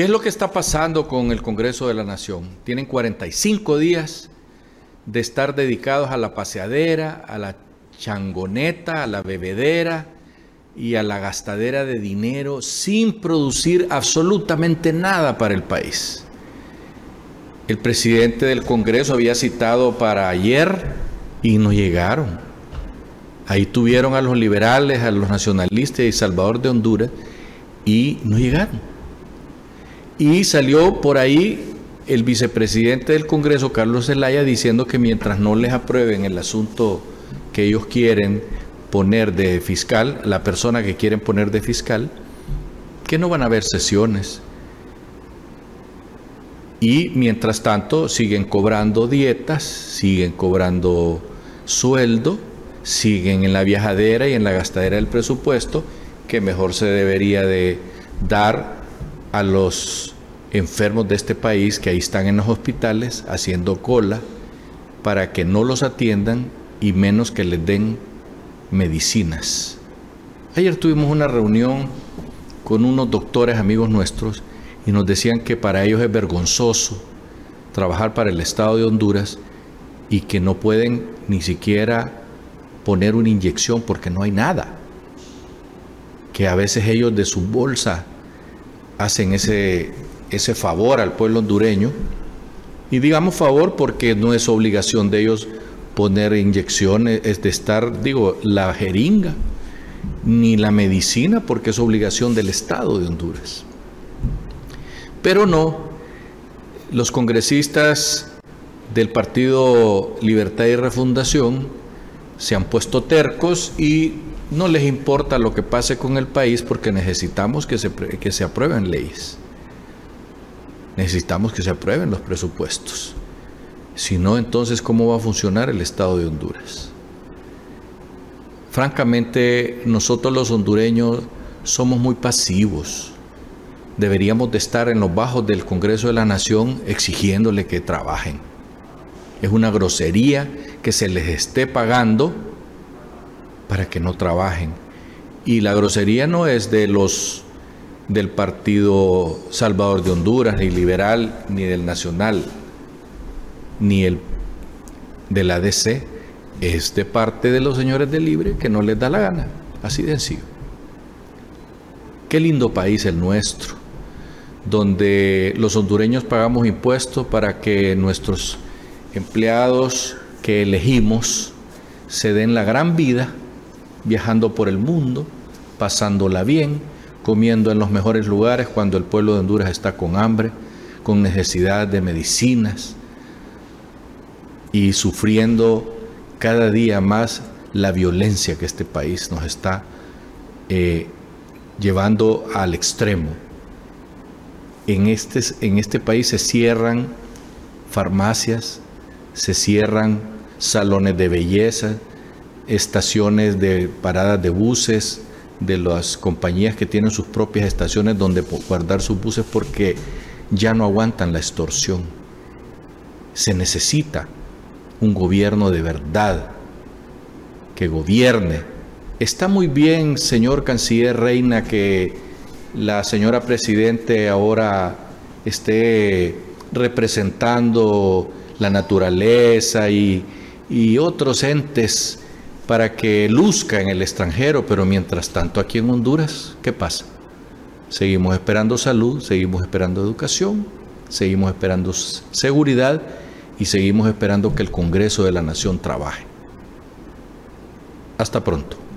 ¿Qué es lo que está pasando con el Congreso de la Nación? Tienen 45 días de estar dedicados a la paseadera, a la changoneta, a la bebedera y a la gastadera de dinero sin producir absolutamente nada para el país. El presidente del Congreso había citado para ayer y no llegaron. Ahí tuvieron a los liberales, a los nacionalistas y Salvador de Honduras y no llegaron. Y salió por ahí el vicepresidente del Congreso, Carlos Zelaya, diciendo que mientras no les aprueben el asunto que ellos quieren poner de fiscal, la persona que quieren poner de fiscal, que no van a haber sesiones. Y mientras tanto siguen cobrando dietas, siguen cobrando sueldo, siguen en la viajadera y en la gastadera del presupuesto, que mejor se debería de dar a los enfermos de este país que ahí están en los hospitales haciendo cola para que no los atiendan y menos que les den medicinas. Ayer tuvimos una reunión con unos doctores amigos nuestros y nos decían que para ellos es vergonzoso trabajar para el Estado de Honduras y que no pueden ni siquiera poner una inyección porque no hay nada. Que a veces ellos de su bolsa hacen ese, ese favor al pueblo hondureño. Y digamos favor porque no es obligación de ellos poner inyecciones, es de estar, digo, la jeringa, ni la medicina, porque es obligación del Estado de Honduras. Pero no, los congresistas del Partido Libertad y Refundación se han puesto tercos y no les importa lo que pase con el país porque necesitamos que se, que se aprueben leyes. Necesitamos que se aprueben los presupuestos. Si no, entonces, ¿cómo va a funcionar el Estado de Honduras? Francamente, nosotros los hondureños somos muy pasivos. Deberíamos de estar en los bajos del Congreso de la Nación exigiéndole que trabajen. Es una grosería que se les esté pagando para que no trabajen. Y la grosería no es de los del Partido Salvador de Honduras, ni liberal, ni del Nacional ni el de la DC es de parte de los señores de Libre que no les da la gana. Así de sencillo. Qué lindo país el nuestro, donde los hondureños pagamos impuestos para que nuestros empleados que elegimos se den la gran vida viajando por el mundo, pasándola bien, comiendo en los mejores lugares cuando el pueblo de Honduras está con hambre, con necesidad de medicinas, y sufriendo cada día más la violencia que este país nos está eh, llevando al extremo. En este, en este país se cierran farmacias, se cierran salones de belleza, estaciones de paradas de buses, de las compañías que tienen sus propias estaciones donde guardar sus buses porque ya no aguantan la extorsión. Se necesita un gobierno de verdad, que gobierne. Está muy bien, señor canciller Reina, que la señora presidente ahora esté representando la naturaleza y, otros entes para que luzca en el extranjero, pero mientras tanto aquí en Honduras, ¿qué pasa? Seguimos esperando salud, seguimos esperando educación, seguimos esperando seguridad y seguimos esperando que el Congreso de la Nación trabaje. Hasta pronto.